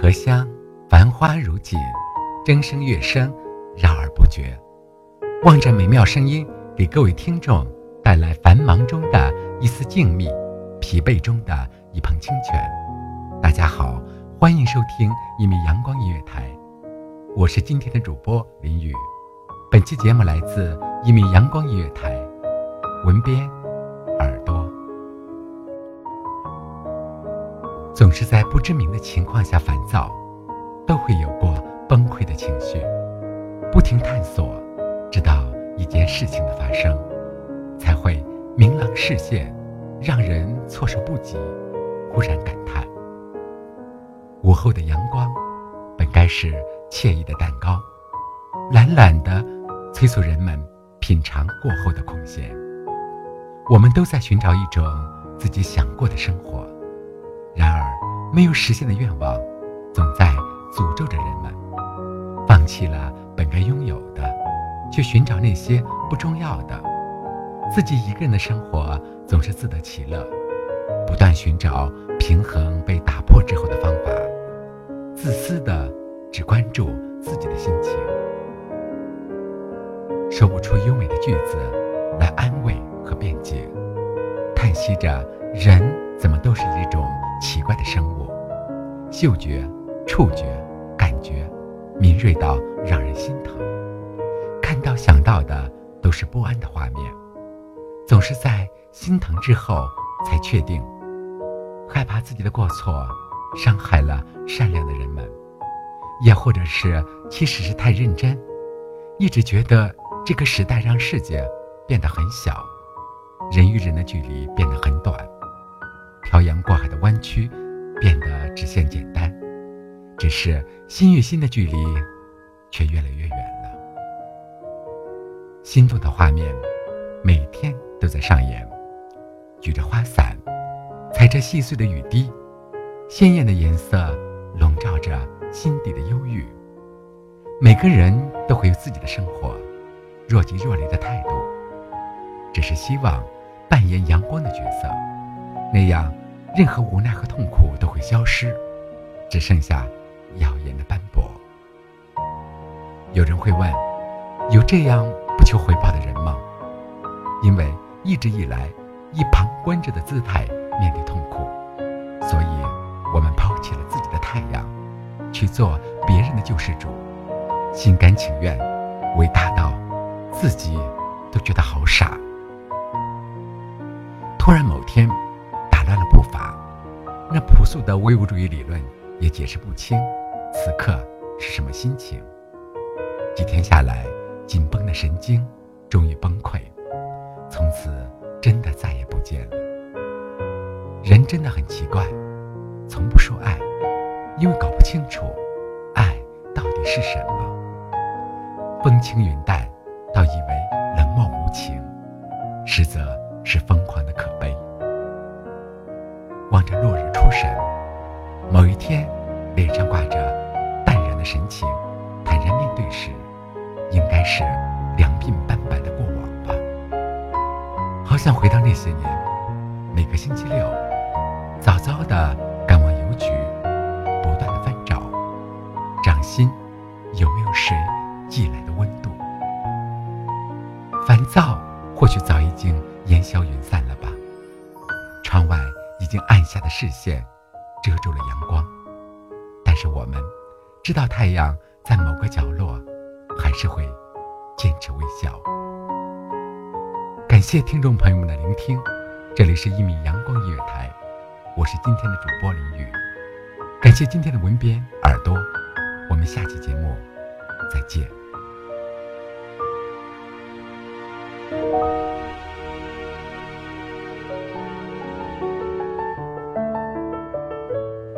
荷香，繁花如锦，筝声乐声绕而不绝。望着美妙声音，给各位听众带来繁忙中的一丝静谧，疲惫中的一捧清泉。大家好，欢迎收听一米阳光音乐台，我是今天的主播林雨。本期节目来自一米阳光音乐台，文编。总是在不知名的情况下烦躁，都会有过崩溃的情绪。不停探索，直到一件事情的发生，才会明朗视线，让人措手不及。忽然感叹：午后的阳光，本该是惬意的蛋糕，懒懒的催促人们品尝过后的空闲。我们都在寻找一种自己想过的生活。然而，没有实现的愿望，总在诅咒着人们，放弃了本该拥有的，去寻找那些不重要的。自己一个人的生活总是自得其乐，不断寻找平衡被打破之后的方法，自私的只关注自己的心情，说不出优美的句子来安慰和辩解，叹息着人怎么都是一种。奇怪的生物，嗅觉、触觉、感觉敏锐到让人心疼，看到想到的都是不安的画面，总是在心疼之后才确定，害怕自己的过错伤害了善良的人们，也或者是其实是太认真，一直觉得这个时代让世界变得很小，人与人的距离变得很短。漂洋过海的弯曲，变得直线简单，只是心与心的距离，却越来越远了。心动的画面，每天都在上演。举着花伞，踩着细碎的雨滴，鲜艳的颜色笼罩着心底的忧郁。每个人都会有自己的生活，若即若离的态度，只是希望扮演阳光的角色。那样，任何无奈和痛苦都会消失，只剩下耀眼的斑驳。有人会问：有这样不求回报的人吗？因为一直以来以旁观者的姿态面对痛苦，所以我们抛弃了自己的太阳，去做别人的救世主，心甘情愿，伟大到自己都觉得好傻。突然某天。那朴素的唯物主义理论也解释不清，此刻是什么心情。几天下来，紧绷的神经终于崩溃，从此真的再也不见了。人真的很奇怪，从不说爱，因为搞不清楚爱到底是什么。风轻云淡，倒以为冷漠无情，实则是疯狂的可悲。望着落日出神，某一天，脸上挂着淡然的神情，坦然面对时，应该是两鬓斑白的过往吧。好想回到那些年，每个星期六，早早的赶往邮局，不断的翻找，掌心有没有谁寄来的温度。烦躁或许早已经烟消云散了吧，窗外。已经暗下的视线遮住了阳光，但是我们，知道太阳在某个角落，还是会坚持微笑。感谢听众朋友们的聆听，这里是一米阳光音乐台，我是今天的主播林雨。感谢今天的文编耳朵，